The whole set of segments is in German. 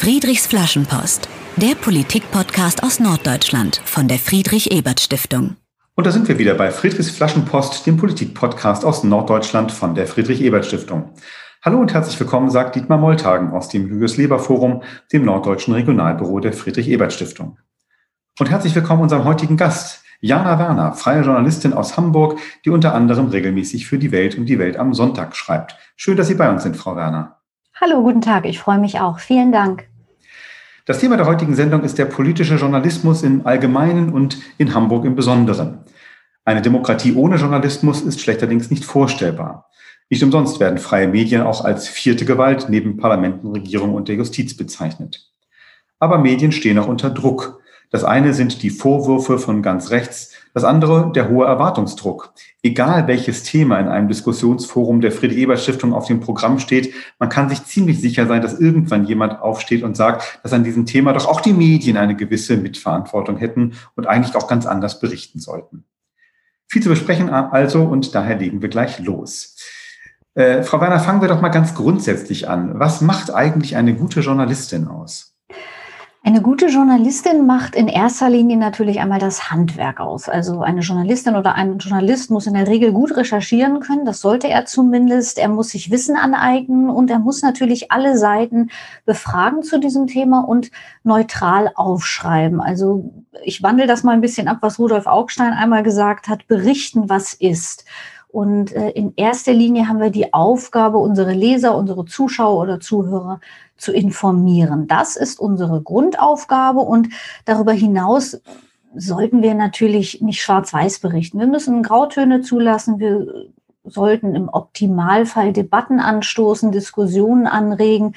Friedrichs Flaschenpost, der Politik-Podcast aus Norddeutschland von der Friedrich-Ebert-Stiftung. Und da sind wir wieder bei Friedrichs Flaschenpost, dem Politik-Podcast aus Norddeutschland von der Friedrich-Ebert-Stiftung. Hallo und herzlich willkommen, sagt Dietmar Moltagen aus dem Julius Leber Forum, dem norddeutschen Regionalbüro der Friedrich-Ebert-Stiftung. Und herzlich willkommen unserem heutigen Gast, Jana Werner, freie Journalistin aus Hamburg, die unter anderem regelmäßig für die Welt und die Welt am Sonntag schreibt. Schön, dass Sie bei uns sind, Frau Werner. Hallo, guten Tag. Ich freue mich auch. Vielen Dank. Das Thema der heutigen Sendung ist der politische Journalismus im Allgemeinen und in Hamburg im Besonderen. Eine Demokratie ohne Journalismus ist schlechterdings nicht vorstellbar. Nicht umsonst werden freie Medien auch als vierte Gewalt neben Parlamenten, Regierung und der Justiz bezeichnet. Aber Medien stehen auch unter Druck. Das eine sind die Vorwürfe von ganz rechts, das andere der hohe Erwartungsdruck. Egal welches Thema in einem Diskussionsforum der Friedrich-Ebert-Stiftung auf dem Programm steht, man kann sich ziemlich sicher sein, dass irgendwann jemand aufsteht und sagt, dass an diesem Thema doch auch die Medien eine gewisse Mitverantwortung hätten und eigentlich auch ganz anders berichten sollten. Viel zu besprechen also und daher legen wir gleich los. Äh, Frau Werner, fangen wir doch mal ganz grundsätzlich an. Was macht eigentlich eine gute Journalistin aus? Eine gute Journalistin macht in erster Linie natürlich einmal das Handwerk aus. Also eine Journalistin oder ein Journalist muss in der Regel gut recherchieren können. Das sollte er zumindest. Er muss sich Wissen aneignen und er muss natürlich alle Seiten befragen zu diesem Thema und neutral aufschreiben. Also ich wandle das mal ein bisschen ab, was Rudolf Augstein einmal gesagt hat. Berichten, was ist. Und äh, in erster Linie haben wir die Aufgabe, unsere Leser, unsere Zuschauer oder Zuhörer zu informieren. Das ist unsere Grundaufgabe und darüber hinaus sollten wir natürlich nicht schwarz-weiß berichten. Wir müssen Grautöne zulassen. Wir sollten im Optimalfall Debatten anstoßen, Diskussionen anregen.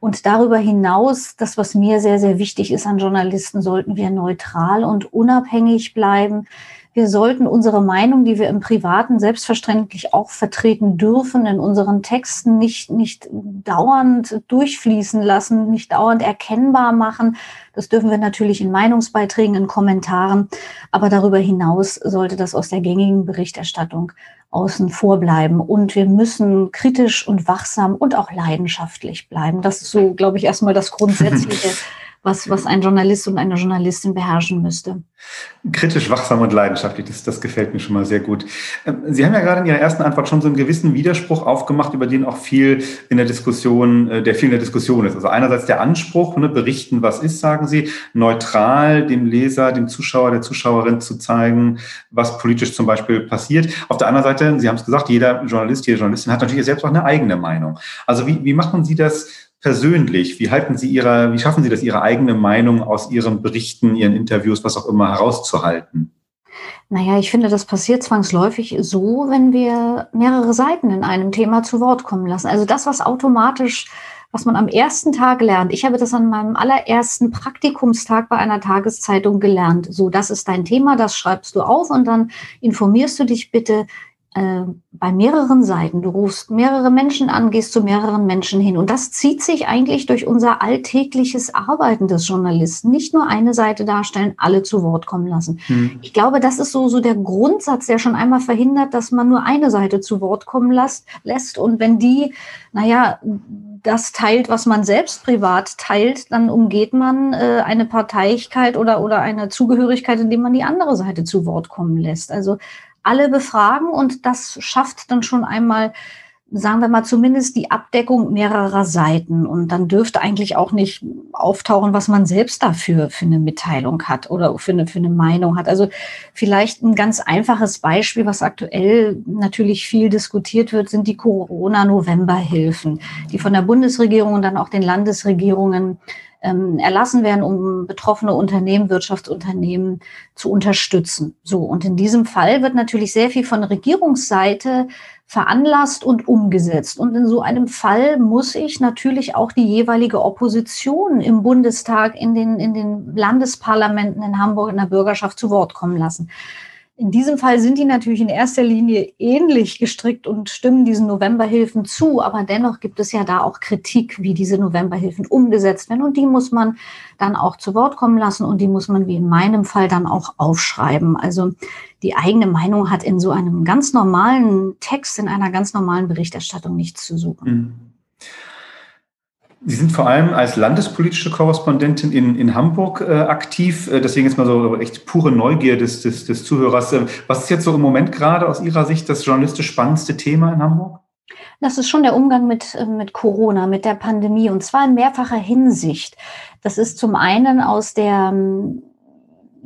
Und darüber hinaus, das, was mir sehr, sehr wichtig ist an Journalisten, sollten wir neutral und unabhängig bleiben. Wir sollten unsere Meinung, die wir im Privaten selbstverständlich auch vertreten dürfen, in unseren Texten nicht, nicht dauernd durchfließen lassen, nicht dauernd erkennbar machen. Das dürfen wir natürlich in Meinungsbeiträgen, in Kommentaren. Aber darüber hinaus sollte das aus der gängigen Berichterstattung außen vor bleiben. Und wir müssen kritisch und wachsam und auch leidenschaftlich bleiben. Das ist so, glaube ich, erstmal das Grundsätzliche. was, was ein Journalist und eine Journalistin beherrschen müsste. Kritisch, wachsam und leidenschaftlich, das, das gefällt mir schon mal sehr gut. Ähm, Sie haben ja gerade in Ihrer ersten Antwort schon so einen gewissen Widerspruch aufgemacht, über den auch viel in der Diskussion, äh, der viel in der Diskussion ist. Also einerseits der Anspruch, ne, berichten, was ist, sagen Sie, neutral dem Leser, dem Zuschauer, der Zuschauerin zu zeigen, was politisch zum Beispiel passiert. Auf der anderen Seite, Sie haben es gesagt, jeder Journalist, jede Journalistin hat natürlich selbst auch eine eigene Meinung. Also wie, wie machen Sie das persönlich? Wie halten Sie Ihre, wie schaffen Sie das, Ihre eigene Meinung aus Ihren Berichten, Ihren Interviews, was auch immer herauszuhalten? Naja, ich finde, das passiert zwangsläufig so, wenn wir mehrere Seiten in einem Thema zu Wort kommen lassen. Also das, was automatisch, was man am ersten Tag lernt. Ich habe das an meinem allerersten Praktikumstag bei einer Tageszeitung gelernt. So, das ist dein Thema, das schreibst du auf und dann informierst du dich bitte äh, bei mehreren Seiten. Du rufst mehrere Menschen an, gehst zu mehreren Menschen hin. Und das zieht sich eigentlich durch unser alltägliches Arbeiten des Journalisten. Nicht nur eine Seite darstellen, alle zu Wort kommen lassen. Hm. Ich glaube, das ist so, so der Grundsatz, der schon einmal verhindert, dass man nur eine Seite zu Wort kommen lässt. lässt. Und wenn die, naja, das teilt, was man selbst privat teilt, dann umgeht man äh, eine Parteilichkeit oder, oder eine Zugehörigkeit, indem man die andere Seite zu Wort kommen lässt. Also alle befragen und das schafft dann schon einmal, sagen wir mal, zumindest die Abdeckung mehrerer Seiten. Und dann dürfte eigentlich auch nicht auftauchen, was man selbst dafür für eine Mitteilung hat oder für eine, für eine Meinung hat. Also vielleicht ein ganz einfaches Beispiel, was aktuell natürlich viel diskutiert wird, sind die Corona-Novemberhilfen, die von der Bundesregierung und dann auch den Landesregierungen ähm, erlassen werden, um betroffene Unternehmen, Wirtschaftsunternehmen zu unterstützen. So, und in diesem Fall wird natürlich sehr viel von Regierungsseite veranlasst und umgesetzt. Und in so einem Fall muss ich natürlich auch die jeweilige Opposition im Bundestag, in den, in den Landesparlamenten in Hamburg, in der Bürgerschaft zu Wort kommen lassen. In diesem Fall sind die natürlich in erster Linie ähnlich gestrickt und stimmen diesen Novemberhilfen zu, aber dennoch gibt es ja da auch Kritik, wie diese Novemberhilfen umgesetzt werden und die muss man dann auch zu Wort kommen lassen und die muss man wie in meinem Fall dann auch aufschreiben. Also die eigene Meinung hat in so einem ganz normalen Text, in einer ganz normalen Berichterstattung nichts zu suchen. Mhm. Sie sind vor allem als landespolitische Korrespondentin in, in Hamburg äh, aktiv. Äh, deswegen ist mal so echt pure Neugier des, des, des Zuhörers. Äh, was ist jetzt so im Moment gerade aus Ihrer Sicht das journalistisch spannendste Thema in Hamburg? Das ist schon der Umgang mit, äh, mit Corona, mit der Pandemie und zwar in mehrfacher Hinsicht. Das ist zum einen aus der ähm,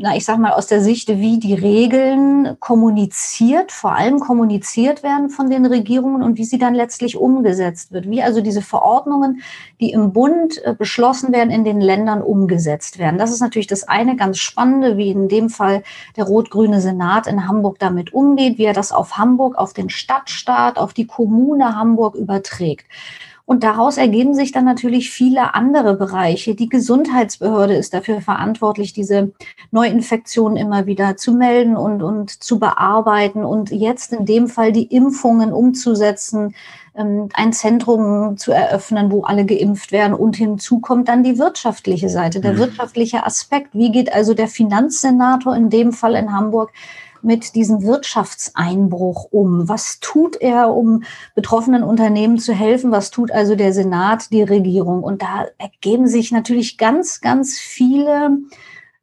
na, ich sag mal, aus der Sicht, wie die Regeln kommuniziert, vor allem kommuniziert werden von den Regierungen und wie sie dann letztlich umgesetzt wird. Wie also diese Verordnungen, die im Bund äh, beschlossen werden, in den Ländern umgesetzt werden. Das ist natürlich das eine ganz Spannende, wie in dem Fall der rot-grüne Senat in Hamburg damit umgeht, wie er das auf Hamburg, auf den Stadtstaat, auf die Kommune Hamburg überträgt. Und daraus ergeben sich dann natürlich viele andere Bereiche. Die Gesundheitsbehörde ist dafür verantwortlich, diese Neuinfektionen immer wieder zu melden und, und zu bearbeiten und jetzt in dem Fall die Impfungen umzusetzen, ähm, ein Zentrum zu eröffnen, wo alle geimpft werden. Und hinzu kommt dann die wirtschaftliche Seite, der mhm. wirtschaftliche Aspekt. Wie geht also der Finanzsenator in dem Fall in Hamburg mit diesem Wirtschaftseinbruch um? Was tut er, um betroffenen Unternehmen zu helfen? Was tut also der Senat, die Regierung? Und da ergeben sich natürlich ganz, ganz viele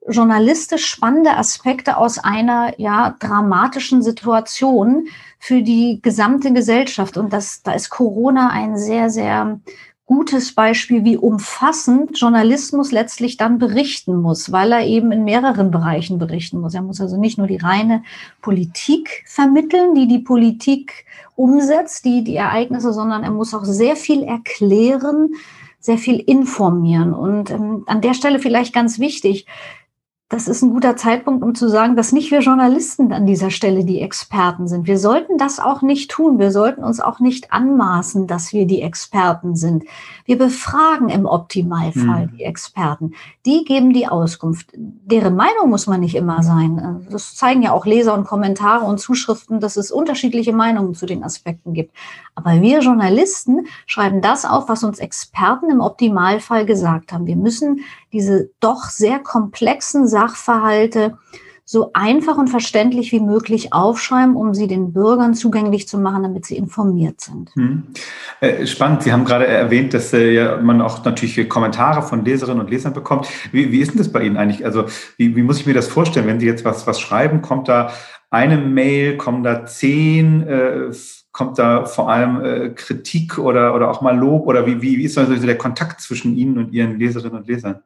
journalistisch spannende Aspekte aus einer ja dramatischen Situation für die gesamte Gesellschaft. Und das, da ist Corona ein sehr, sehr gutes Beispiel, wie umfassend Journalismus letztlich dann berichten muss, weil er eben in mehreren Bereichen berichten muss. Er muss also nicht nur die reine Politik vermitteln, die die Politik umsetzt, die die Ereignisse, sondern er muss auch sehr viel erklären, sehr viel informieren. Und ähm, an der Stelle vielleicht ganz wichtig, das ist ein guter Zeitpunkt, um zu sagen, dass nicht wir Journalisten an dieser Stelle die Experten sind. Wir sollten das auch nicht tun. Wir sollten uns auch nicht anmaßen, dass wir die Experten sind. Wir befragen im Optimalfall mhm. die Experten. Die geben die Auskunft. Deren Meinung muss man nicht immer sein. Das zeigen ja auch Leser und Kommentare und Zuschriften, dass es unterschiedliche Meinungen zu den Aspekten gibt. Aber wir Journalisten schreiben das auf, was uns Experten im Optimalfall gesagt haben. Wir müssen diese doch sehr komplexen Sachverhalte so einfach und verständlich wie möglich aufschreiben, um sie den Bürgern zugänglich zu machen, damit sie informiert sind. Hm. Äh, spannend. Sie haben gerade erwähnt, dass äh, man auch natürlich Kommentare von Leserinnen und Lesern bekommt. Wie, wie ist denn das bei Ihnen eigentlich? Also wie, wie, muss ich mir das vorstellen, wenn Sie jetzt was, was schreiben? Kommt da eine Mail, kommen da zehn? Äh, kommt da vor allem äh, Kritik oder, oder auch mal Lob? Oder wie, wie, wie ist also der Kontakt zwischen Ihnen und Ihren Leserinnen und Lesern?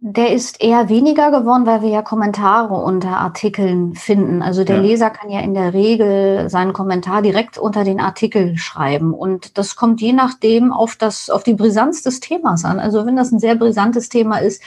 Der ist eher weniger geworden, weil wir ja Kommentare unter Artikeln finden. Also der ja. Leser kann ja in der Regel seinen Kommentar direkt unter den Artikel schreiben. Und das kommt je nachdem auf das, auf die Brisanz des Themas an. Also wenn das ein sehr brisantes Thema ist,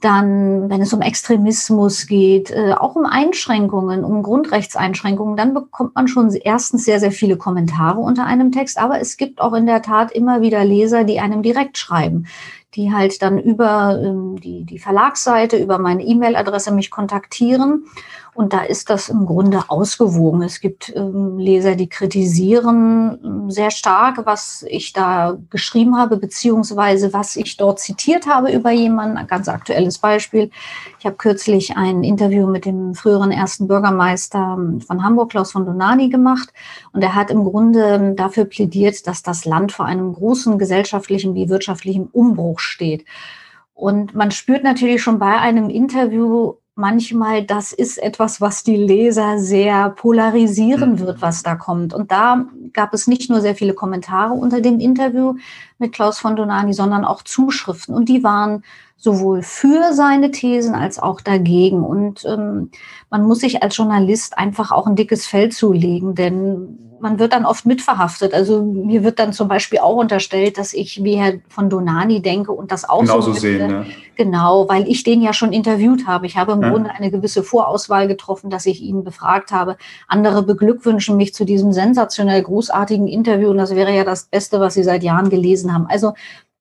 dann, wenn es um Extremismus geht, äh, auch um Einschränkungen, um Grundrechtseinschränkungen, dann bekommt man schon erstens sehr, sehr viele Kommentare unter einem Text. Aber es gibt auch in der Tat immer wieder Leser, die einem direkt schreiben die halt dann über ähm, die, die Verlagsseite, über meine E-Mail-Adresse mich kontaktieren und da ist das im Grunde ausgewogen. Es gibt ähm, Leser, die kritisieren ähm, sehr stark, was ich da geschrieben habe, beziehungsweise was ich dort zitiert habe über jemanden. Ein ganz aktuelles Beispiel. Ich habe kürzlich ein Interview mit dem früheren ersten Bürgermeister ähm, von Hamburg, Klaus von Donani, gemacht. Und er hat im Grunde ähm, dafür plädiert, dass das Land vor einem großen gesellschaftlichen wie wirtschaftlichen Umbruch steht. Und man spürt natürlich schon bei einem Interview, manchmal, das ist etwas, was die Leser sehr polarisieren wird, mhm. was da kommt. Und da gab es nicht nur sehr viele Kommentare unter dem Interview mit Klaus von Donani, sondern auch Zuschriften. Und die waren sowohl für seine Thesen als auch dagegen. Und ähm, man muss sich als Journalist einfach auch ein dickes Fell zulegen, denn man wird dann oft mitverhaftet. Also mir wird dann zum Beispiel auch unterstellt, dass ich wie Herr von Donani denke und das auch Genauso so sehen. Ja. Genau, weil ich den ja schon interviewt habe. Ich habe im ja. Grunde eine gewisse Vorauswahl getroffen, dass ich ihn befragt habe. Andere beglückwünschen mich zu diesem sensationell großartigen Interview und das wäre ja das Beste, was sie seit Jahren gelesen haben. Also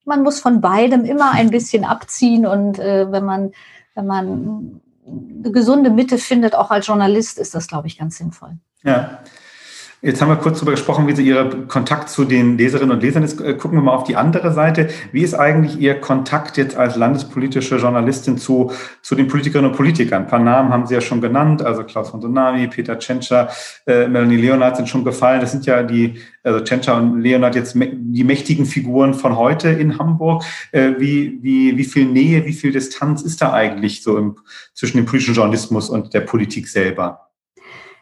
man muss von beidem immer ein bisschen abziehen und äh, wenn man wenn man eine gesunde Mitte findet, auch als Journalist, ist das, glaube ich, ganz sinnvoll. Ja. Jetzt haben wir kurz darüber gesprochen, wie Sie Ihre Kontakt zu den Leserinnen und Lesern ist. Äh, gucken wir mal auf die andere Seite. Wie ist eigentlich Ihr Kontakt jetzt als landespolitische Journalistin zu, zu den Politikerinnen und Politikern? Ein paar Namen haben Sie ja schon genannt, also Klaus von Sonami, Peter Tschentscher, äh, Melanie Leonard sind schon gefallen. Das sind ja die, also Tschentscher und Leonard jetzt die mächtigen Figuren von heute in Hamburg. Äh, wie, wie, wie viel Nähe, wie viel Distanz ist da eigentlich so im, zwischen dem politischen Journalismus und der Politik selber?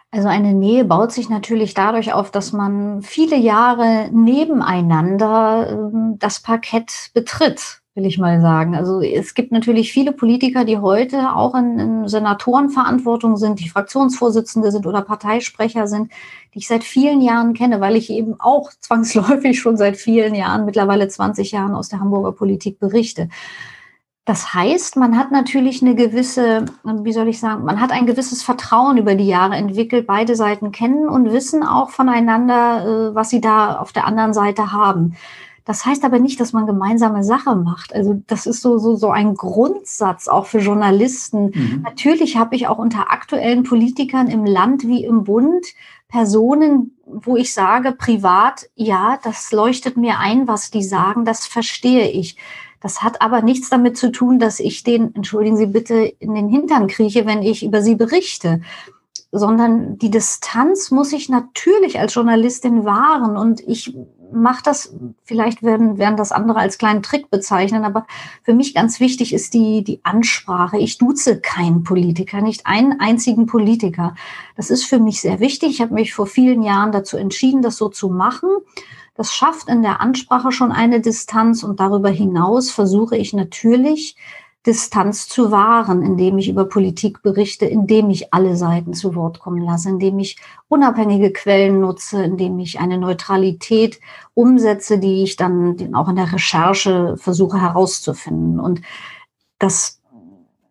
Also eine Nähe baut sich natürlich dadurch auf, dass man viele Jahre nebeneinander ähm, das Parkett betritt, will ich mal sagen. Also es gibt natürlich viele Politiker, die heute auch in, in Senatorenverantwortung sind, die Fraktionsvorsitzende sind oder Parteisprecher sind, die ich seit vielen Jahren kenne, weil ich eben auch zwangsläufig schon seit vielen Jahren, mittlerweile 20 Jahren aus der Hamburger Politik berichte. Das heißt, man hat natürlich eine gewisse, wie soll ich sagen, man hat ein gewisses Vertrauen über die Jahre entwickelt. Beide Seiten kennen und wissen auch voneinander, äh, was sie da auf der anderen Seite haben. Das heißt aber nicht, dass man gemeinsame Sache macht. Also das ist so, so, so ein Grundsatz auch für Journalisten. Mhm. Natürlich habe ich auch unter aktuellen Politikern im Land wie im Bund Personen, wo ich sage, privat, ja, das leuchtet mir ein, was die sagen, das verstehe ich. Das hat aber nichts damit zu tun, dass ich den, entschuldigen Sie bitte, in den Hintern krieche, wenn ich über sie berichte, sondern die Distanz muss ich natürlich als Journalistin wahren und ich mache das, vielleicht werden, werden das andere als kleinen Trick bezeichnen, aber für mich ganz wichtig ist die, die Ansprache. Ich duze keinen Politiker, nicht einen einzigen Politiker. Das ist für mich sehr wichtig. Ich habe mich vor vielen Jahren dazu entschieden, das so zu machen. Das schafft in der Ansprache schon eine Distanz und darüber hinaus versuche ich natürlich, Distanz zu wahren, indem ich über Politik berichte, indem ich alle Seiten zu Wort kommen lasse, indem ich unabhängige Quellen nutze, indem ich eine Neutralität umsetze, die ich dann auch in der Recherche versuche herauszufinden. Und das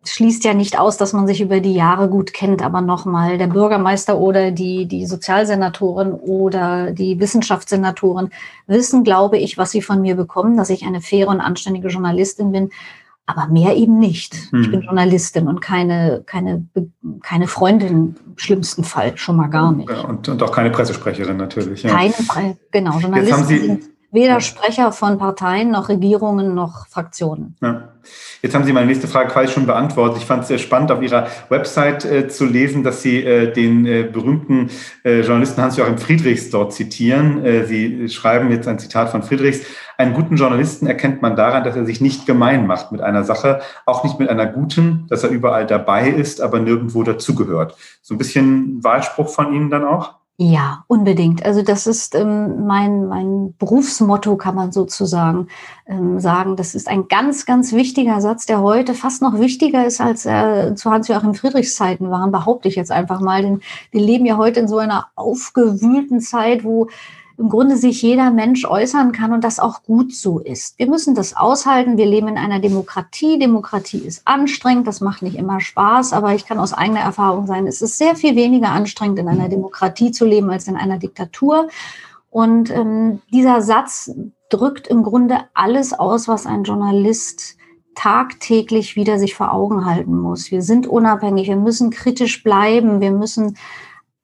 schließt ja nicht aus, dass man sich über die Jahre gut kennt, aber nochmal, der Bürgermeister oder die, die Sozialsenatorin oder die Wissenschaftssenatorin wissen, glaube ich, was sie von mir bekommen, dass ich eine faire und anständige Journalistin bin, aber mehr eben nicht. Hm. Ich bin Journalistin und keine, keine, keine Freundin im schlimmsten Fall, schon mal gar nicht. und, und auch keine Pressesprecherin natürlich. Ja. Keine, genau, Journalistin weder Sprecher von Parteien noch Regierungen noch Fraktionen. Ja. Jetzt haben Sie meine nächste Frage quasi schon beantwortet. Ich fand es sehr spannend, auf Ihrer Website äh, zu lesen, dass Sie äh, den äh, berühmten äh, Journalisten Hans-Joachim Friedrichs dort zitieren. Äh, Sie schreiben jetzt ein Zitat von Friedrichs. Einen guten Journalisten erkennt man daran, dass er sich nicht gemein macht mit einer Sache, auch nicht mit einer guten, dass er überall dabei ist, aber nirgendwo dazugehört. So ein bisschen Wahlspruch von Ihnen dann auch? Ja, unbedingt. Also das ist ähm, mein, mein Berufsmotto, kann man sozusagen ähm, sagen. Das ist ein ganz, ganz wichtiger Satz, der heute fast noch wichtiger ist, als er zu Hans-Joachim Friedrichs Zeiten waren, behaupte ich jetzt einfach mal. Denn wir leben ja heute in so einer aufgewühlten Zeit, wo im Grunde sich jeder Mensch äußern kann und das auch gut so ist. Wir müssen das aushalten. Wir leben in einer Demokratie. Demokratie ist anstrengend. Das macht nicht immer Spaß. Aber ich kann aus eigener Erfahrung sagen, es ist sehr viel weniger anstrengend, in einer Demokratie zu leben als in einer Diktatur. Und ähm, dieser Satz drückt im Grunde alles aus, was ein Journalist tagtäglich wieder sich vor Augen halten muss. Wir sind unabhängig, wir müssen kritisch bleiben, wir müssen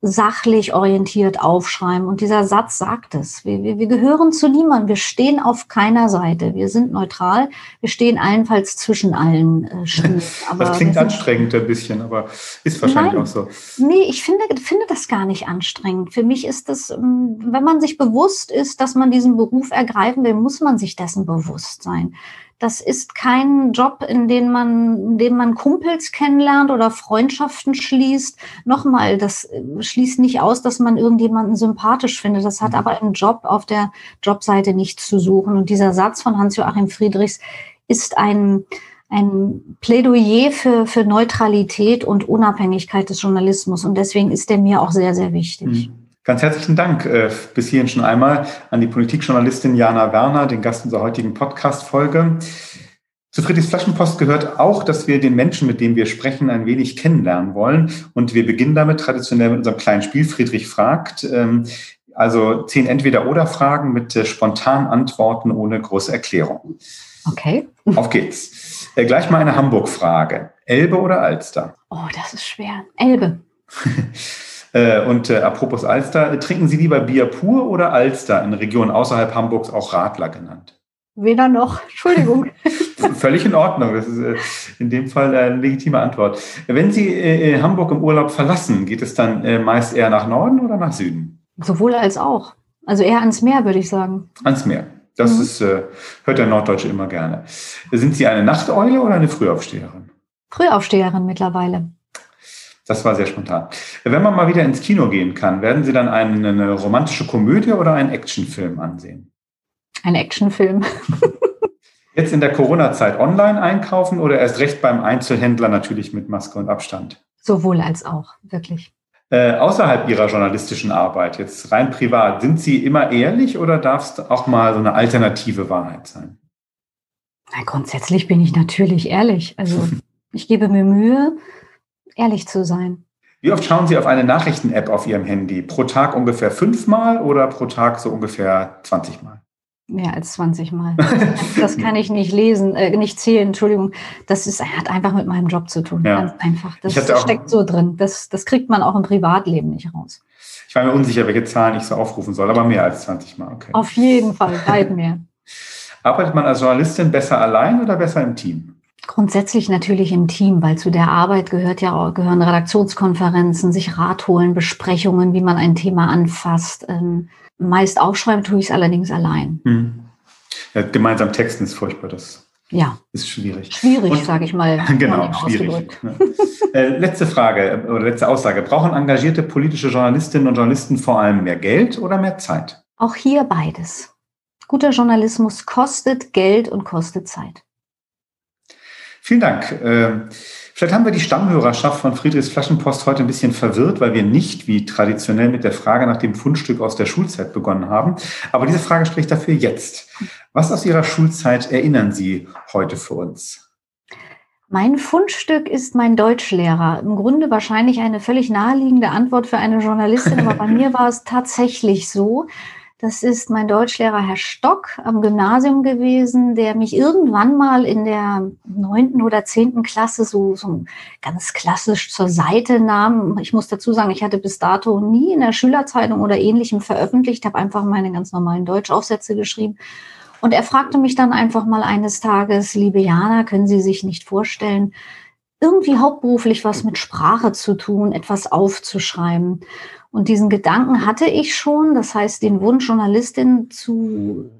sachlich orientiert aufschreiben. Und dieser Satz sagt es. Wir, wir, wir gehören zu niemandem. Wir stehen auf keiner Seite. Wir sind neutral. Wir stehen allenfalls zwischen allen äh. Aber das klingt anstrengend ein bisschen, aber ist wahrscheinlich Nein, auch so. Nee, ich finde, finde das gar nicht anstrengend. Für mich ist es, ähm, wenn man sich bewusst ist, dass man diesen Beruf ergreifen will, muss man sich dessen bewusst sein. Das ist kein Job, in dem man, in dem man Kumpels kennenlernt oder Freundschaften schließt. Nochmal, das äh, schließt nicht aus, dass man irgendjemanden sympathisch findet. Das hat mhm. aber im Job auf der Jobseite nichts zu suchen. Und dieser Satz von Hans-Joachim Friedrichs ist ein, ein Plädoyer für, für Neutralität und Unabhängigkeit des Journalismus. Und deswegen ist der mir auch sehr, sehr wichtig. Mhm. Ganz herzlichen Dank äh, bis hierhin schon einmal an die Politikjournalistin Jana Werner, den Gast unserer heutigen Podcast-Folge. Zu Friedrichs Flaschenpost gehört auch, dass wir den Menschen, mit dem wir sprechen, ein wenig kennenlernen wollen. Und wir beginnen damit traditionell mit unserem kleinen Spiel Friedrich fragt. Ähm, also zehn Entweder-Oder-Fragen mit äh, spontanen Antworten ohne große Erklärung. Okay. Auf geht's. Äh, gleich mal eine Hamburg-Frage. Elbe oder Alster? Oh, das ist schwer. Elbe. Äh, und äh, apropos Alster, trinken Sie lieber Bier pur oder Alster in Regionen außerhalb Hamburgs auch Radler genannt? Weder noch. Entschuldigung. Völlig in Ordnung. Das ist äh, in dem Fall eine legitime Antwort. Wenn Sie äh, Hamburg im Urlaub verlassen, geht es dann äh, meist eher nach Norden oder nach Süden? Sowohl als auch. Also eher ans Meer, würde ich sagen. Ans Meer. Das mhm. ist, äh, hört der Norddeutsche immer gerne. Sind Sie eine Nachteule oder eine Frühaufsteherin? Frühaufsteherin mittlerweile. Das war sehr spontan. Wenn man mal wieder ins Kino gehen kann, werden Sie dann eine, eine romantische Komödie oder einen Actionfilm ansehen? Ein Actionfilm. Jetzt in der Corona-Zeit online einkaufen oder erst recht beim Einzelhändler natürlich mit Maske und Abstand? Sowohl als auch, wirklich. Äh, außerhalb Ihrer journalistischen Arbeit, jetzt rein privat, sind Sie immer ehrlich oder darf es auch mal so eine alternative Wahrheit sein? Na, grundsätzlich bin ich natürlich ehrlich. Also ich gebe mir Mühe, ehrlich zu sein. Wie oft schauen Sie auf eine Nachrichten-App auf Ihrem Handy? Pro Tag ungefähr fünfmal oder pro Tag so ungefähr 20 Mal? Mehr als 20 Mal. Das kann ich nicht lesen, äh, nicht zählen, Entschuldigung. Das ist, hat einfach mit meinem Job zu tun. Ja. Ganz einfach. Das steckt so drin. Das, das kriegt man auch im Privatleben nicht raus. Ich war mir unsicher, welche Zahlen ich so aufrufen soll, aber mehr als 20 Mal. Okay. Auf jeden Fall, weit mehr. Arbeitet man als Journalistin besser allein oder besser im Team? Grundsätzlich natürlich im Team, weil zu der Arbeit gehört ja gehören Redaktionskonferenzen, sich Rat holen, Besprechungen, wie man ein Thema anfasst. Ähm, meist aufschreiben tue ich es allerdings allein. Hm. Ja, gemeinsam texten ist furchtbar, das ja. ist schwierig. Schwierig, sage ich mal. Genau, schwierig. äh, letzte Frage äh, oder letzte Aussage. Brauchen engagierte politische Journalistinnen und Journalisten vor allem mehr Geld oder mehr Zeit? Auch hier beides. Guter Journalismus kostet Geld und kostet Zeit. Vielen Dank. Ähm, vielleicht haben wir die Stammhörerschaft von Friedrichs Flaschenpost heute ein bisschen verwirrt, weil wir nicht wie traditionell mit der Frage nach dem Fundstück aus der Schulzeit begonnen haben. Aber diese Frage spricht dafür jetzt. Was aus Ihrer Schulzeit erinnern Sie heute für uns? Mein Fundstück ist mein Deutschlehrer. Im Grunde wahrscheinlich eine völlig naheliegende Antwort für eine Journalistin, aber bei mir war es tatsächlich so. Das ist mein Deutschlehrer Herr Stock am Gymnasium gewesen, der mich irgendwann mal in der neunten oder zehnten Klasse so, so ganz klassisch zur Seite nahm. Ich muss dazu sagen, ich hatte bis dato nie in der Schülerzeitung oder ähnlichem veröffentlicht, habe einfach meine ganz normalen Deutschaufsätze geschrieben. Und er fragte mich dann einfach mal eines Tages, liebe Jana, können Sie sich nicht vorstellen, irgendwie hauptberuflich was mit Sprache zu tun, etwas aufzuschreiben. Und diesen Gedanken hatte ich schon, das heißt, den Wunsch, Journalistin zu,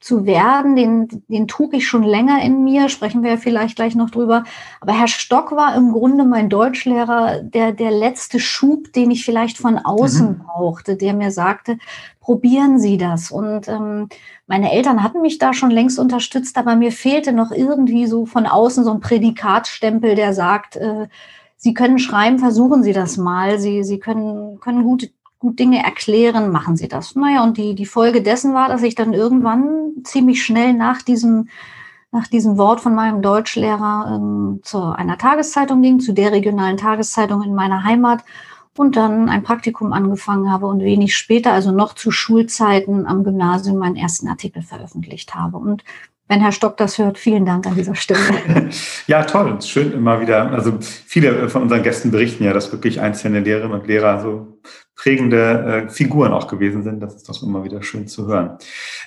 zu werden, den, den trug ich schon länger in mir, sprechen wir ja vielleicht gleich noch drüber. Aber Herr Stock war im Grunde mein Deutschlehrer, der, der letzte Schub, den ich vielleicht von außen mhm. brauchte, der mir sagte, probieren Sie das. Und ähm, meine Eltern hatten mich da schon längst unterstützt, aber mir fehlte noch irgendwie so von außen so ein Prädikatstempel, der sagt, äh, Sie können schreiben, versuchen Sie das mal. Sie, Sie können, können gut, gut Dinge erklären, machen Sie das. Naja, und die, die Folge dessen war, dass ich dann irgendwann ziemlich schnell nach diesem, nach diesem Wort von meinem Deutschlehrer ähm, zu einer Tageszeitung ging, zu der regionalen Tageszeitung in meiner Heimat und dann ein Praktikum angefangen habe und wenig später, also noch zu Schulzeiten am Gymnasium, meinen ersten Artikel veröffentlicht habe. Und wenn Herr Stock das hört, vielen Dank an dieser Stelle. ja, toll. Schön immer wieder. Also viele von unseren Gästen berichten ja, dass wirklich einzelne Lehrerinnen und Lehrer so prägende äh, Figuren auch gewesen sind. Das ist doch immer wieder schön zu hören.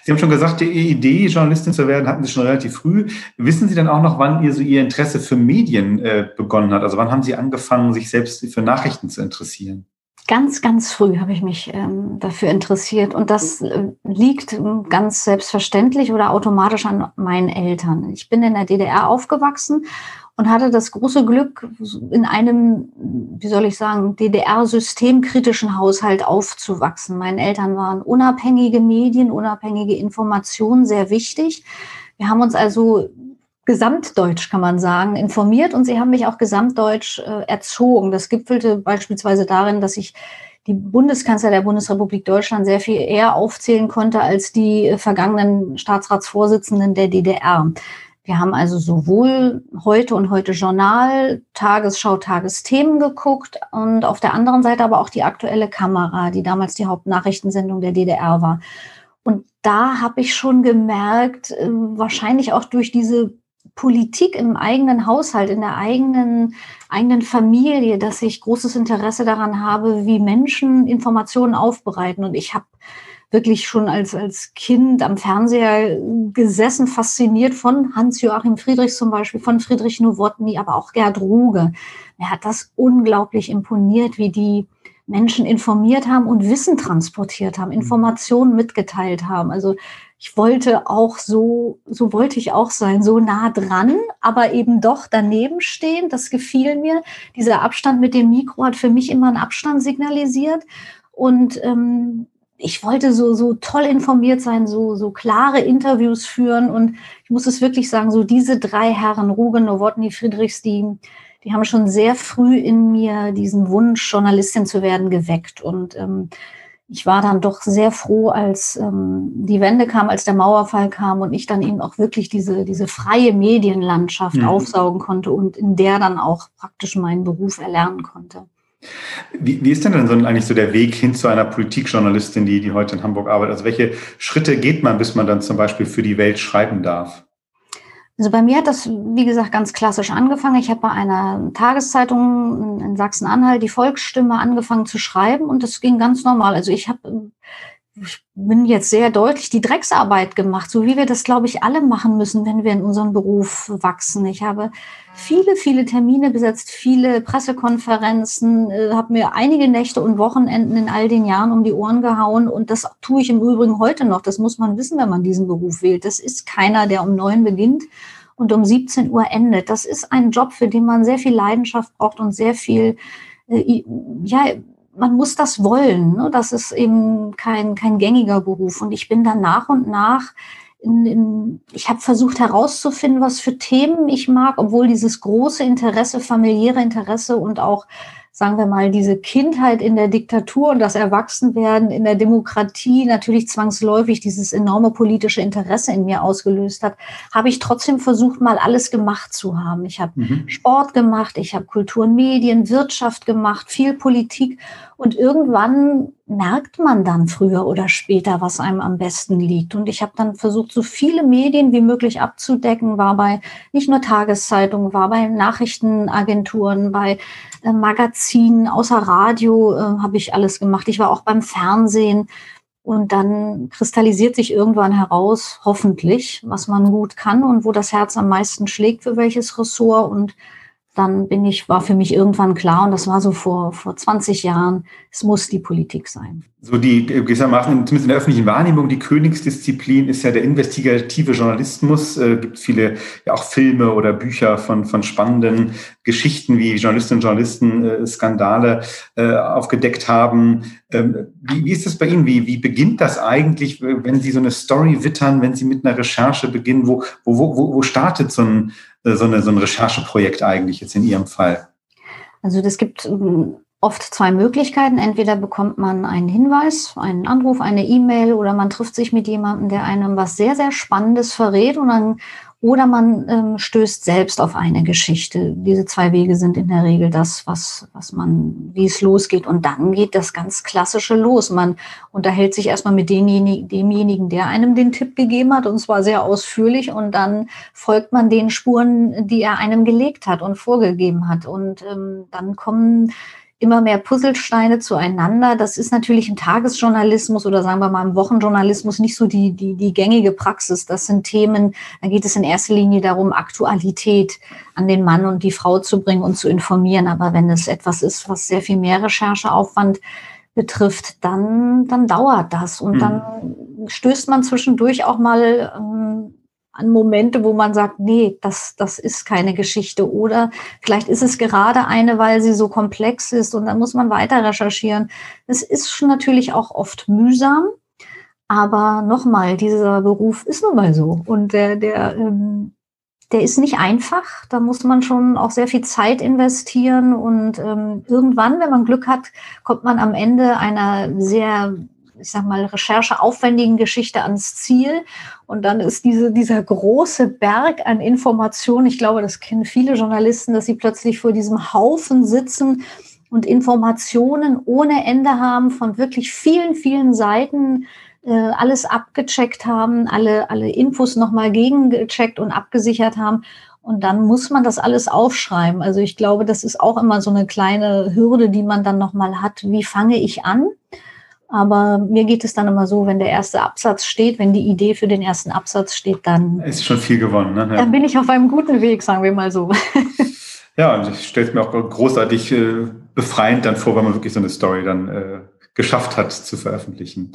Sie haben schon gesagt, die Idee, Journalistin zu werden, hatten Sie schon relativ früh. Wissen Sie denn auch noch, wann ihr so Ihr Interesse für Medien äh, begonnen hat? Also wann haben Sie angefangen, sich selbst für Nachrichten zu interessieren? Ganz, ganz früh habe ich mich ähm, dafür interessiert und das äh, liegt ähm, ganz selbstverständlich oder automatisch an meinen Eltern. Ich bin in der DDR aufgewachsen und hatte das große Glück, in einem, wie soll ich sagen, DDR-systemkritischen Haushalt aufzuwachsen. Meinen Eltern waren unabhängige Medien, unabhängige Informationen sehr wichtig. Wir haben uns also gesamtdeutsch, kann man sagen, informiert und sie haben mich auch gesamtdeutsch äh, erzogen. Das gipfelte beispielsweise darin, dass ich die Bundeskanzler der Bundesrepublik Deutschland sehr viel eher aufzählen konnte als die äh, vergangenen Staatsratsvorsitzenden der DDR. Wir haben also sowohl heute und heute Journal, Tagesschau, Tagesthemen geguckt und auf der anderen Seite aber auch die aktuelle Kamera, die damals die Hauptnachrichtensendung der DDR war. Und da habe ich schon gemerkt, äh, wahrscheinlich auch durch diese Politik im eigenen Haushalt, in der eigenen, eigenen Familie, dass ich großes Interesse daran habe, wie Menschen Informationen aufbereiten. Und ich habe wirklich schon als, als Kind am Fernseher gesessen, fasziniert von Hans-Joachim Friedrichs zum Beispiel, von Friedrich Nowotny, aber auch Gerd Ruge. Mir hat das unglaublich imponiert, wie die Menschen informiert haben und Wissen transportiert haben, Informationen mitgeteilt haben. Also ich wollte auch so, so wollte ich auch sein, so nah dran, aber eben doch daneben stehen. Das gefiel mir. Dieser Abstand mit dem Mikro hat für mich immer einen Abstand signalisiert. Und ähm, ich wollte so, so toll informiert sein, so, so klare Interviews führen. Und ich muss es wirklich sagen, so diese drei Herren, Ruge, Nowotny, Friedrichs, die, die haben schon sehr früh in mir diesen Wunsch, Journalistin zu werden, geweckt. Und ähm, ich war dann doch sehr froh, als ähm, die Wende kam, als der Mauerfall kam und ich dann eben auch wirklich diese, diese freie Medienlandschaft mhm. aufsaugen konnte und in der dann auch praktisch meinen Beruf erlernen konnte. Wie, wie ist denn dann so eigentlich so der Weg hin zu einer Politikjournalistin, die, die heute in Hamburg arbeitet? Also welche Schritte geht man, bis man dann zum Beispiel für die Welt schreiben darf? Also bei mir hat das, wie gesagt, ganz klassisch angefangen. Ich habe bei einer Tageszeitung in Sachsen-Anhalt die Volksstimme angefangen zu schreiben und das ging ganz normal. Also ich habe ich bin jetzt sehr deutlich die Drecksarbeit gemacht, so wie wir das, glaube ich, alle machen müssen, wenn wir in unserem Beruf wachsen. Ich habe viele, viele Termine besetzt, viele Pressekonferenzen, äh, habe mir einige Nächte und Wochenenden in all den Jahren um die Ohren gehauen und das tue ich im Übrigen heute noch. Das muss man wissen, wenn man diesen Beruf wählt. Das ist keiner, der um neun beginnt und um 17 Uhr endet. Das ist ein Job, für den man sehr viel Leidenschaft braucht und sehr viel äh, ja, man muss das wollen. Ne? Das ist eben kein, kein gängiger Beruf. Und ich bin dann nach und nach in, in, ich habe versucht herauszufinden, was für Themen ich mag, obwohl dieses große Interesse, familiäre Interesse und auch sagen wir mal, diese Kindheit in der Diktatur und das Erwachsenwerden in der Demokratie natürlich zwangsläufig dieses enorme politische Interesse in mir ausgelöst hat, habe ich trotzdem versucht, mal alles gemacht zu haben. Ich habe mhm. Sport gemacht, ich habe Kultur und Medien, Wirtschaft gemacht, viel Politik und irgendwann merkt man dann früher oder später, was einem am besten liegt. Und ich habe dann versucht, so viele Medien wie möglich abzudecken, war bei nicht nur Tageszeitungen, war bei Nachrichtenagenturen, bei äh, Magazinen, außer Radio äh, habe ich alles gemacht. Ich war auch beim Fernsehen. Und dann kristallisiert sich irgendwann heraus, hoffentlich, was man gut kann und wo das Herz am meisten schlägt für welches Ressort. Und dann bin ich, war für mich irgendwann klar, und das war so vor, vor 20 Jahren, es muss die Politik sein. So die, gewissermaßen, zumindest in der öffentlichen Wahrnehmung, die Königsdisziplin ist ja der investigative Journalismus. Es äh, gibt viele, ja auch Filme oder Bücher von, von spannenden Geschichten, wie Journalistinnen und Journalisten äh, Skandale äh, aufgedeckt haben. Ähm, wie, wie ist das bei Ihnen? Wie, wie beginnt das eigentlich, wenn Sie so eine Story wittern, wenn Sie mit einer Recherche beginnen? Wo, wo, wo, wo startet so ein, äh, so, eine, so ein Rechercheprojekt eigentlich jetzt in Ihrem Fall? Also das gibt ähm, oft zwei Möglichkeiten. Entweder bekommt man einen Hinweis, einen Anruf, eine E-Mail oder man trifft sich mit jemandem, der einem was sehr, sehr Spannendes verrät und dann oder man ähm, stößt selbst auf eine Geschichte. Diese zwei Wege sind in der Regel das, was, was man, wie es losgeht. Und dann geht das ganz Klassische los. Man unterhält sich erstmal mit demjenigen, demjenigen, der einem den Tipp gegeben hat, und zwar sehr ausführlich. Und dann folgt man den Spuren, die er einem gelegt hat und vorgegeben hat. Und ähm, dann kommen immer mehr Puzzlesteine zueinander. Das ist natürlich im Tagesjournalismus oder sagen wir mal im Wochenjournalismus nicht so die, die, die gängige Praxis. Das sind Themen, da geht es in erster Linie darum, Aktualität an den Mann und die Frau zu bringen und zu informieren. Aber wenn es etwas ist, was sehr viel mehr Rechercheaufwand betrifft, dann, dann dauert das. Und mhm. dann stößt man zwischendurch auch mal ähm, an Momente, wo man sagt, nee, das, das ist keine Geschichte. Oder vielleicht ist es gerade eine, weil sie so komplex ist und dann muss man weiter recherchieren. Es ist schon natürlich auch oft mühsam. Aber nochmal, dieser Beruf ist nun mal so. Und der, der, ähm, der ist nicht einfach. Da muss man schon auch sehr viel Zeit investieren. Und ähm, irgendwann, wenn man Glück hat, kommt man am Ende einer sehr ich sag mal, rechercheaufwendigen Geschichte ans Ziel. Und dann ist diese, dieser große Berg an Informationen, ich glaube, das kennen viele Journalisten, dass sie plötzlich vor diesem Haufen sitzen und Informationen ohne Ende haben von wirklich vielen, vielen Seiten äh, alles abgecheckt haben, alle, alle Infos nochmal gegengecheckt und abgesichert haben. Und dann muss man das alles aufschreiben. Also ich glaube, das ist auch immer so eine kleine Hürde, die man dann nochmal hat. Wie fange ich an? Aber mir geht es dann immer so, wenn der erste Absatz steht, wenn die Idee für den ersten Absatz steht, dann ist schon viel gewonnen. Ne? Ja. Dann bin ich auf einem guten Weg, sagen wir mal so. Ja, und ich stelle es mir auch großartig äh, befreiend dann vor, wenn man wirklich so eine Story dann äh, geschafft hat zu veröffentlichen.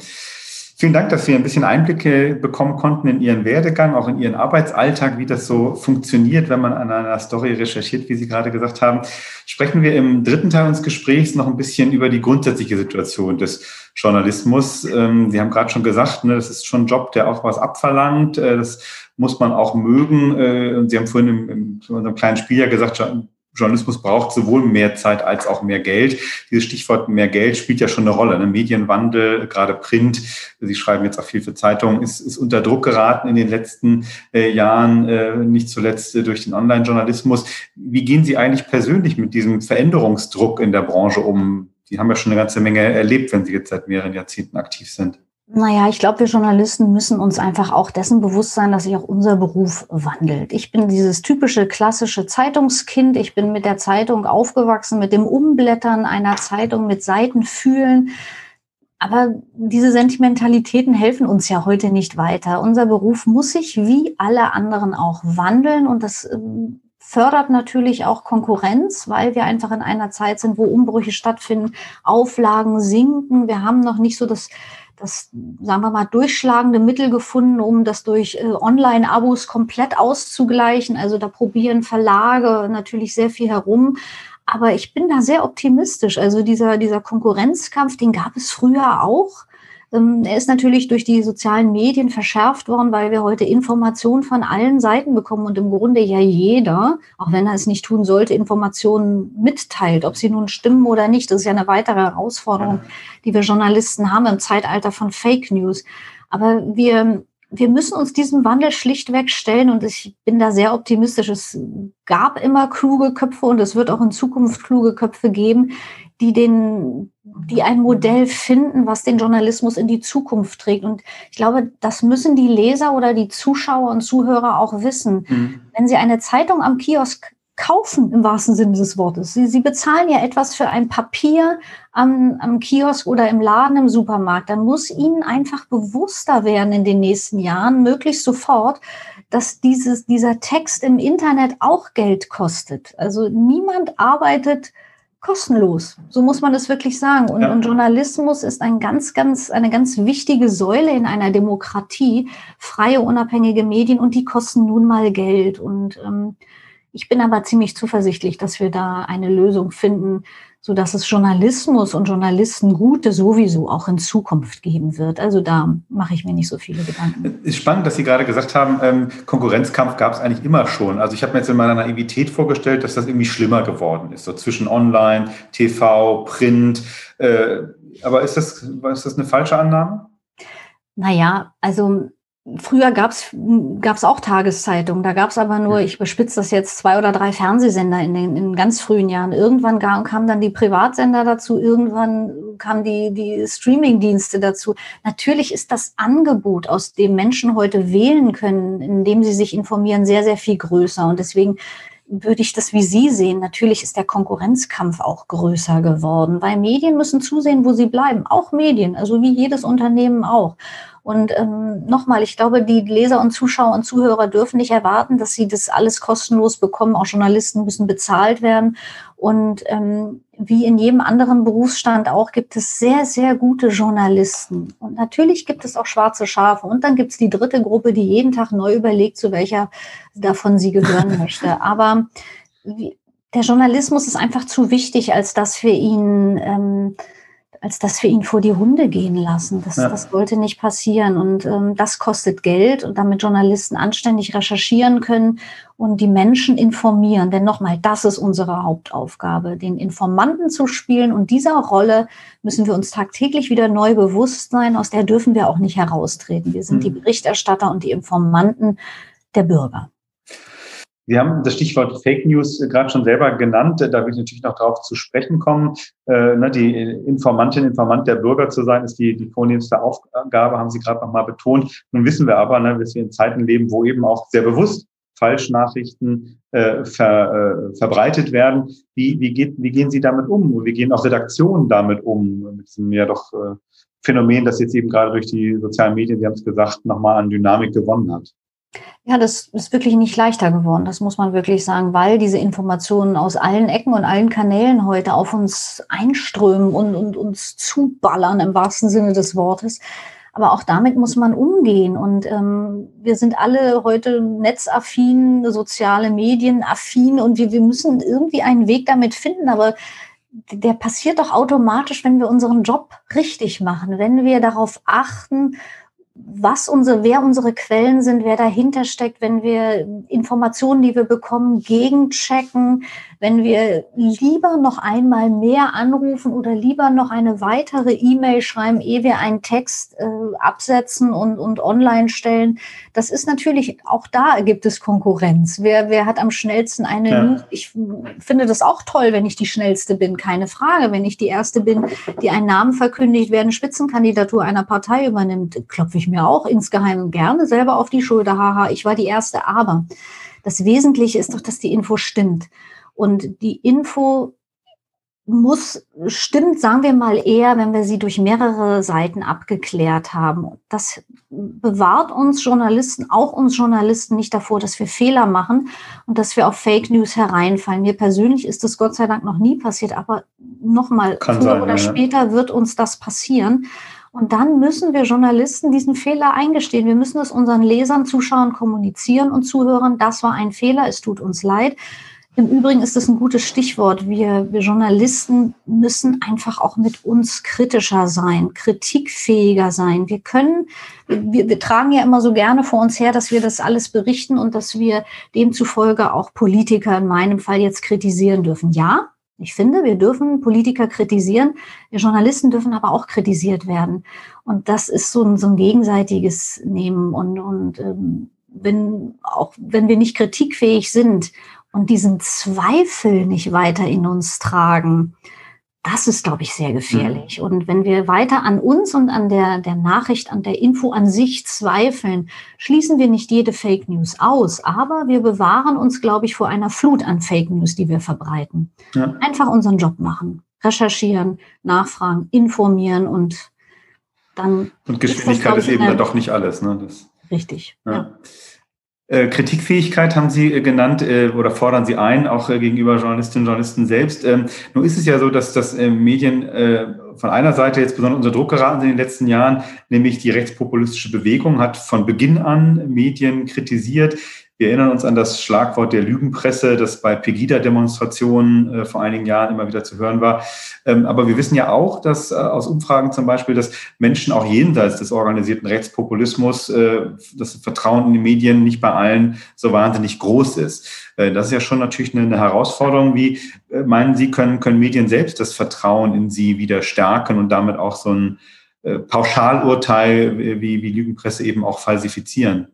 Vielen Dank, dass wir ein bisschen Einblicke bekommen konnten in Ihren Werdegang, auch in Ihren Arbeitsalltag, wie das so funktioniert, wenn man an einer Story recherchiert, wie Sie gerade gesagt haben. Sprechen wir im dritten Teil unseres Gesprächs noch ein bisschen über die grundsätzliche Situation des Journalismus. Ähm, Sie haben gerade schon gesagt, ne, das ist schon ein Job, der auch was abverlangt. Äh, das muss man auch mögen. Äh, Sie haben vorhin in unserem kleinen Spiel ja gesagt, Journalismus braucht sowohl mehr Zeit als auch mehr Geld. Dieses Stichwort mehr Geld spielt ja schon eine Rolle. Ne? Medienwandel, gerade Print, Sie schreiben jetzt auch viel für Zeitungen, ist, ist unter Druck geraten in den letzten äh, Jahren, äh, nicht zuletzt äh, durch den Online-Journalismus. Wie gehen Sie eigentlich persönlich mit diesem Veränderungsdruck in der Branche um? Sie haben ja schon eine ganze Menge erlebt, wenn Sie jetzt seit mehreren Jahrzehnten aktiv sind. Naja, ich glaube, wir Journalisten müssen uns einfach auch dessen bewusst sein, dass sich auch unser Beruf wandelt. Ich bin dieses typische klassische Zeitungskind. Ich bin mit der Zeitung aufgewachsen, mit dem Umblättern einer Zeitung, mit Seiten fühlen. Aber diese Sentimentalitäten helfen uns ja heute nicht weiter. Unser Beruf muss sich wie alle anderen auch wandeln und das ähm, fördert natürlich auch Konkurrenz, weil wir einfach in einer Zeit sind, wo Umbrüche stattfinden, Auflagen sinken. Wir haben noch nicht so das das, sagen wir mal, durchschlagende Mittel gefunden, um das durch äh, Online-Abos komplett auszugleichen. Also da probieren Verlage natürlich sehr viel herum. Aber ich bin da sehr optimistisch. Also dieser, dieser Konkurrenzkampf, den gab es früher auch. Ähm, er ist natürlich durch die sozialen Medien verschärft worden, weil wir heute Informationen von allen Seiten bekommen und im Grunde ja jeder, auch wenn er es nicht tun sollte, Informationen mitteilt, ob sie nun stimmen oder nicht. Das ist ja eine weitere Herausforderung, die wir Journalisten haben im Zeitalter von Fake News. Aber wir, wir müssen uns diesem Wandel schlichtweg stellen und ich bin da sehr optimistisch. Es gab immer kluge Köpfe und es wird auch in Zukunft kluge Köpfe geben, die den, die ein Modell finden, was den Journalismus in die Zukunft trägt. Und ich glaube, das müssen die Leser oder die Zuschauer und Zuhörer auch wissen. Mhm. Wenn sie eine Zeitung am Kiosk kaufen, im wahrsten Sinne des Wortes. Sie, sie bezahlen ja etwas für ein Papier am, am Kiosk oder im Laden im Supermarkt. Dann muss ihnen einfach bewusster werden in den nächsten Jahren, möglichst sofort, dass dieses, dieser Text im Internet auch Geld kostet. Also niemand arbeitet kostenlos. So muss man es wirklich sagen. Und, ja. und, Journalismus ist ein ganz, ganz, eine ganz wichtige Säule in einer Demokratie. Freie, unabhängige Medien und die kosten nun mal Geld. Und ähm, ich bin aber ziemlich zuversichtlich, dass wir da eine Lösung finden, so dass es Journalismus und Journalistengute sowieso auch in Zukunft geben wird. Also da mache ich mir nicht so viele Gedanken. Ist spannend, dass Sie gerade gesagt haben, ähm, Konkurrenzkampf gab es eigentlich immer schon. Also ich habe mir jetzt in meiner Naivität vorgestellt, dass das irgendwie schlimmer geworden ist, so zwischen Online, TV, Print. Äh, aber ist das, ist das eine falsche Annahme? Naja, also Früher gab's gab's auch Tageszeitungen, da gab's aber nur, ich bespitze das jetzt, zwei oder drei Fernsehsender in den in ganz frühen Jahren. Irgendwann kamen dann die Privatsender dazu, irgendwann kamen die, die Streamingdienste dazu. Natürlich ist das Angebot, aus dem Menschen heute wählen können, indem sie sich informieren, sehr, sehr viel größer. Und deswegen würde ich das wie Sie sehen. Natürlich ist der Konkurrenzkampf auch größer geworden, weil Medien müssen zusehen, wo sie bleiben. Auch Medien, also wie jedes Unternehmen auch. Und ähm, nochmal, ich glaube, die Leser und Zuschauer und Zuhörer dürfen nicht erwarten, dass sie das alles kostenlos bekommen. Auch Journalisten müssen bezahlt werden. Und ähm, wie in jedem anderen Berufsstand auch gibt es sehr, sehr gute Journalisten. Und natürlich gibt es auch schwarze Schafe. Und dann gibt es die dritte Gruppe, die jeden Tag neu überlegt, zu welcher davon sie gehören möchte. Aber der Journalismus ist einfach zu wichtig, als dass wir ihn ähm, als dass wir ihn vor die Hunde gehen lassen. Das, ja. das sollte nicht passieren. Und ähm, das kostet Geld und damit Journalisten anständig recherchieren können und die Menschen informieren. Denn nochmal, das ist unsere Hauptaufgabe, den Informanten zu spielen. Und dieser Rolle müssen wir uns tagtäglich wieder neu bewusst sein. Aus der dürfen wir auch nicht heraustreten. Wir sind mhm. die Berichterstatter und die Informanten der Bürger. Sie haben das Stichwort Fake News gerade schon selber genannt. Da will ich natürlich noch darauf zu sprechen kommen. Äh, ne, die Informantin, Informant der Bürger zu sein, ist die, die vornehmste Aufgabe, haben Sie gerade nochmal betont. Nun wissen wir aber, ne, dass wir in Zeiten leben, wo eben auch sehr bewusst Falschnachrichten äh, ver, äh, verbreitet werden. Wie, wie, geht, wie gehen Sie damit um? Wie gehen auch Redaktionen damit um? Mit diesem ja doch äh, Phänomen, das jetzt eben gerade durch die sozialen Medien, Sie haben es gesagt, nochmal an Dynamik gewonnen hat. Ja, das ist wirklich nicht leichter geworden, das muss man wirklich sagen, weil diese Informationen aus allen Ecken und allen Kanälen heute auf uns einströmen und, und uns zuballern im wahrsten Sinne des Wortes. Aber auch damit muss man umgehen. Und ähm, wir sind alle heute netzaffin, soziale Medien affin und wir, wir müssen irgendwie einen Weg damit finden. Aber der passiert doch automatisch, wenn wir unseren Job richtig machen, wenn wir darauf achten, was unsere, wer unsere Quellen sind, wer dahinter steckt, wenn wir Informationen, die wir bekommen, gegenchecken, wenn wir lieber noch einmal mehr anrufen oder lieber noch eine weitere E-Mail schreiben, ehe wir einen Text äh, absetzen und, und online stellen. Das ist natürlich, auch da gibt es Konkurrenz. Wer, wer hat am schnellsten eine, ja. ich finde das auch toll, wenn ich die schnellste bin, keine Frage. Wenn ich die erste bin, die einen Namen verkündigt, wer eine Spitzenkandidatur einer Partei übernimmt, klopfe ich mir auch insgeheim gerne selber auf die Schulter. Haha, ich war die erste, aber das Wesentliche ist doch, dass die Info stimmt. Und die Info muss, stimmt, sagen wir mal eher, wenn wir sie durch mehrere Seiten abgeklärt haben. Das bewahrt uns Journalisten, auch uns Journalisten nicht davor, dass wir Fehler machen und dass wir auf Fake News hereinfallen. Mir persönlich ist das Gott sei Dank noch nie passiert, aber nochmal, früher sein, oder ja. später wird uns das passieren. Und dann müssen wir Journalisten diesen Fehler eingestehen. Wir müssen es unseren Lesern, Zuschauern kommunizieren und zuhören. Das war ein Fehler. Es tut uns leid. Im Übrigen ist das ein gutes Stichwort. Wir, wir Journalisten müssen einfach auch mit uns kritischer sein, kritikfähiger sein. Wir können, wir, wir tragen ja immer so gerne vor uns her, dass wir das alles berichten und dass wir demzufolge auch Politiker in meinem Fall jetzt kritisieren dürfen. Ja, ich finde, wir dürfen Politiker kritisieren. Wir Journalisten dürfen aber auch kritisiert werden. Und das ist so ein, so ein gegenseitiges Nehmen. Und, und ähm, wenn, auch wenn wir nicht kritikfähig sind und diesen Zweifel nicht weiter in uns tragen, das ist, glaube ich, sehr gefährlich. Mhm. Und wenn wir weiter an uns und an der, der Nachricht, an der Info an sich zweifeln, schließen wir nicht jede Fake News aus, aber wir bewahren uns, glaube ich, vor einer Flut an Fake News, die wir verbreiten. Ja. Einfach unseren Job machen, recherchieren, nachfragen, informieren und dann. Und Geschwindigkeit ist, das, ist eben dann doch nicht alles. Ne? Das, richtig. Ja. ja. Äh, Kritikfähigkeit haben Sie äh, genannt äh, oder fordern Sie ein, auch gegenüber Journalistinnen und Journalisten selbst. Ähm, nun ist es ja so, dass das Medien von einer Seite jetzt besonders unter Druck geraten sind in den letzten Jahren, nämlich die rechtspopulistische Bewegung hat von Beginn an Medien kritisiert. Wir erinnern uns an das Schlagwort der Lügenpresse, das bei Pegida-Demonstrationen äh, vor einigen Jahren immer wieder zu hören war. Ähm, aber wir wissen ja auch, dass äh, aus Umfragen zum Beispiel, dass Menschen auch jenseits des organisierten Rechtspopulismus äh, das Vertrauen in die Medien nicht bei allen so wahnsinnig groß ist. Äh, das ist ja schon natürlich eine, eine Herausforderung. Wie äh, meinen Sie, können, können Medien selbst das Vertrauen in sie wieder stärken und damit auch so ein äh, Pauschalurteil wie, wie Lügenpresse eben auch falsifizieren?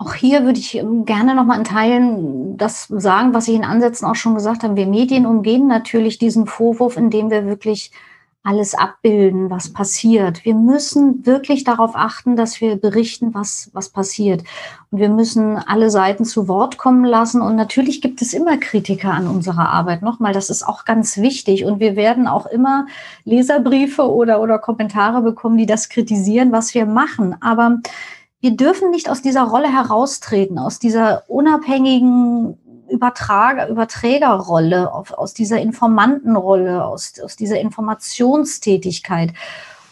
Auch hier würde ich ähm, gerne noch mal in Teilen das sagen, was ich in Ansätzen auch schon gesagt habe. Wir Medien umgehen natürlich diesen Vorwurf, indem wir wirklich alles abbilden, was passiert. Wir müssen wirklich darauf achten, dass wir berichten, was, was passiert. Und wir müssen alle Seiten zu Wort kommen lassen. Und natürlich gibt es immer Kritiker an unserer Arbeit. Nochmal, das ist auch ganz wichtig. Und wir werden auch immer Leserbriefe oder, oder Kommentare bekommen, die das kritisieren, was wir machen. Aber wir dürfen nicht aus dieser Rolle heraustreten, aus dieser unabhängigen Übertrager, Überträgerrolle, aus dieser Informantenrolle, aus, aus dieser Informationstätigkeit.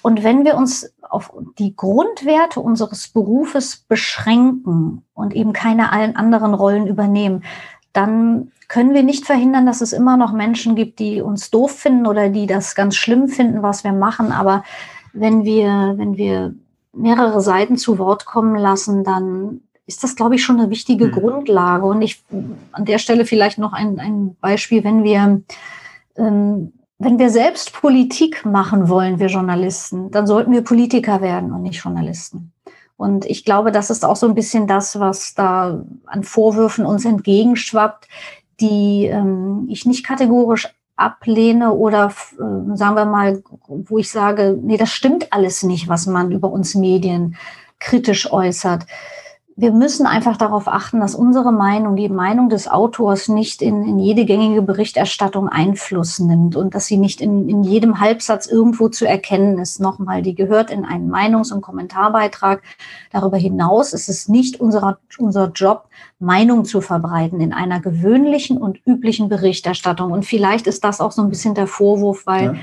Und wenn wir uns auf die Grundwerte unseres Berufes beschränken und eben keine allen anderen Rollen übernehmen, dann können wir nicht verhindern, dass es immer noch Menschen gibt, die uns doof finden oder die das ganz schlimm finden, was wir machen. Aber wenn wir, wenn wir mehrere Seiten zu Wort kommen lassen, dann ist das, glaube ich, schon eine wichtige mhm. Grundlage. Und ich an der Stelle vielleicht noch ein, ein Beispiel, wenn wir, ähm, wenn wir selbst Politik machen wollen, wir Journalisten, dann sollten wir Politiker werden und nicht Journalisten. Und ich glaube, das ist auch so ein bisschen das, was da an Vorwürfen uns entgegenschwappt, die ähm, ich nicht kategorisch ablehne oder äh, sagen wir mal, wo ich sage, nee, das stimmt alles nicht, was man über uns Medien kritisch äußert wir müssen einfach darauf achten, dass unsere Meinung, die Meinung des Autors nicht in, in jede gängige Berichterstattung Einfluss nimmt und dass sie nicht in, in jedem Halbsatz irgendwo zu erkennen ist. Nochmal, die gehört in einen Meinungs- und Kommentarbeitrag. Darüber hinaus ist es nicht unser, unser Job, Meinung zu verbreiten in einer gewöhnlichen und üblichen Berichterstattung. Und vielleicht ist das auch so ein bisschen der Vorwurf, weil ja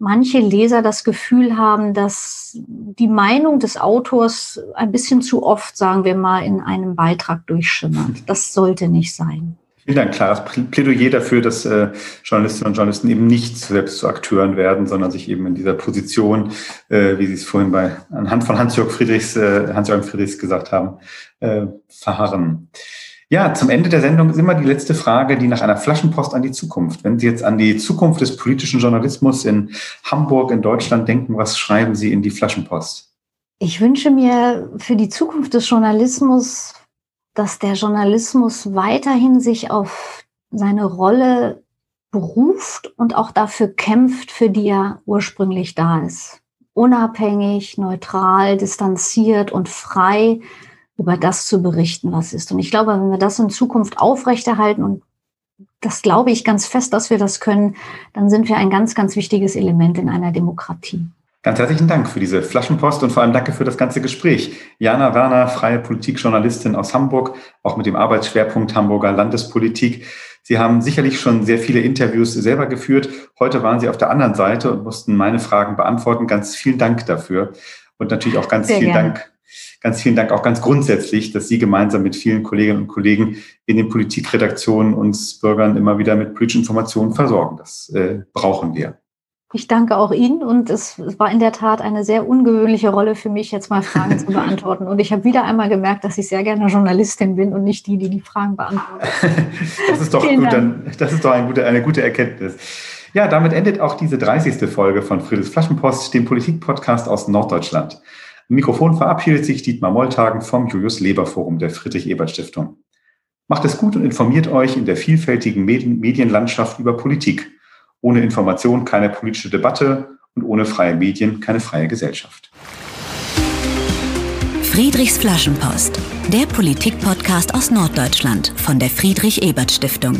manche Leser das Gefühl haben, dass die Meinung des Autors ein bisschen zu oft, sagen wir mal, in einem Beitrag durchschimmert. Das sollte nicht sein. Vielen Dank, klares Plädoyer dafür, dass äh, Journalistinnen und Journalisten eben nicht selbst zu Akteuren werden, sondern sich eben in dieser Position, äh, wie Sie es vorhin bei anhand von Hans-Jörg Friedrichs, äh, Hans-Jörg Friedrichs gesagt haben, äh, verharren. Ja, zum Ende der Sendung ist immer die letzte Frage, die nach einer Flaschenpost an die Zukunft. Wenn Sie jetzt an die Zukunft des politischen Journalismus in Hamburg, in Deutschland denken, was schreiben Sie in die Flaschenpost? Ich wünsche mir für die Zukunft des Journalismus, dass der Journalismus weiterhin sich auf seine Rolle beruft und auch dafür kämpft, für die er ursprünglich da ist. Unabhängig, neutral, distanziert und frei über das zu berichten, was ist. Und ich glaube, wenn wir das in Zukunft aufrechterhalten und das glaube ich ganz fest, dass wir das können, dann sind wir ein ganz, ganz wichtiges Element in einer Demokratie. Ganz herzlichen Dank für diese Flaschenpost und vor allem danke für das ganze Gespräch. Jana Werner, freie Politikjournalistin aus Hamburg, auch mit dem Arbeitsschwerpunkt Hamburger Landespolitik. Sie haben sicherlich schon sehr viele Interviews selber geführt. Heute waren Sie auf der anderen Seite und mussten meine Fragen beantworten. Ganz vielen Dank dafür. Und natürlich auch ganz sehr vielen gerne. Dank ganz vielen Dank auch ganz grundsätzlich, dass Sie gemeinsam mit vielen Kolleginnen und Kollegen in den Politikredaktionen uns Bürgern immer wieder mit politischen Informationen versorgen. Das äh, brauchen wir. Ich danke auch Ihnen und es war in der Tat eine sehr ungewöhnliche Rolle für mich, jetzt mal Fragen zu beantworten. Und ich habe wieder einmal gemerkt, dass ich sehr gerne Journalistin bin und nicht die, die die Fragen beantwortet. das ist doch gut, dann, das ist doch eine gute, eine gute Erkenntnis. Ja, damit endet auch diese 30. Folge von Friedrichs Flaschenpost, dem Politikpodcast aus Norddeutschland. Im Mikrofon verabschiedet sich Dietmar Molltagen vom Julius Leber Forum der Friedrich-Ebert-Stiftung. Macht es gut und informiert euch in der vielfältigen Medienlandschaft über Politik. Ohne Information keine politische Debatte und ohne freie Medien keine freie Gesellschaft. Friedrichs Flaschenpost, der Politik-Podcast aus Norddeutschland von der Friedrich-Ebert-Stiftung.